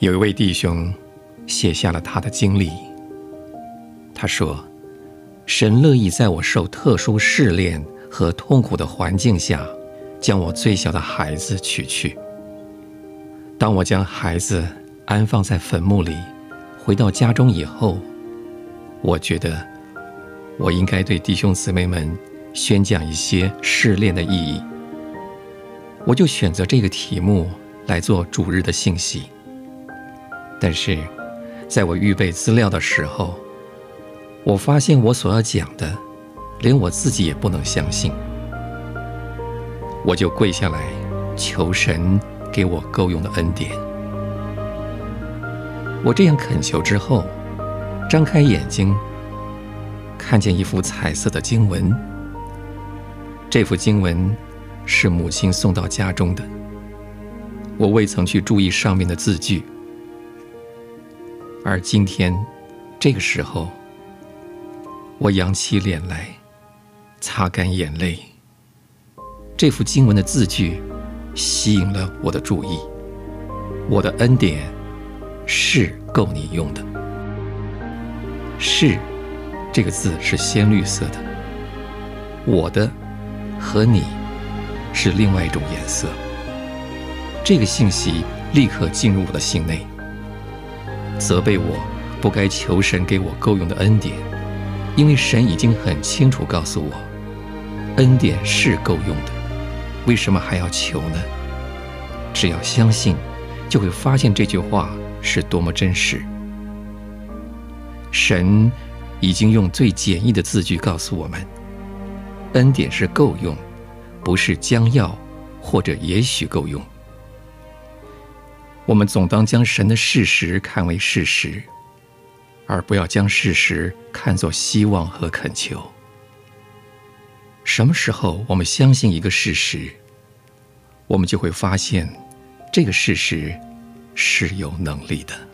有一位弟兄写下了他的经历。他说：“神乐意在我受特殊试炼和痛苦的环境下，将我最小的孩子取去。当我将孩子安放在坟墓里，回到家中以后，我觉得我应该对弟兄姊妹们宣讲一些试炼的意义。我就选择这个题目来做主日的信息。”但是，在我预备资料的时候，我发现我所要讲的，连我自己也不能相信。我就跪下来求神给我够用的恩典。我这样恳求之后，张开眼睛，看见一幅彩色的经文。这幅经文是母亲送到家中的，我未曾去注意上面的字句。而今天，这个时候，我仰起脸来，擦干眼泪。这幅经文的字句吸引了我的注意。我的恩典是够你用的。是这个字是鲜绿色的，我的和你是另外一种颜色。这个信息立刻进入我的心内。责备我不该求神给我够用的恩典，因为神已经很清楚告诉我，恩典是够用的，为什么还要求呢？只要相信，就会发现这句话是多么真实。神已经用最简易的字句告诉我们，恩典是够用，不是将要或者也许够用。我们总当将神的事实看为事实，而不要将事实看作希望和恳求。什么时候我们相信一个事实，我们就会发现这个事实是有能力的。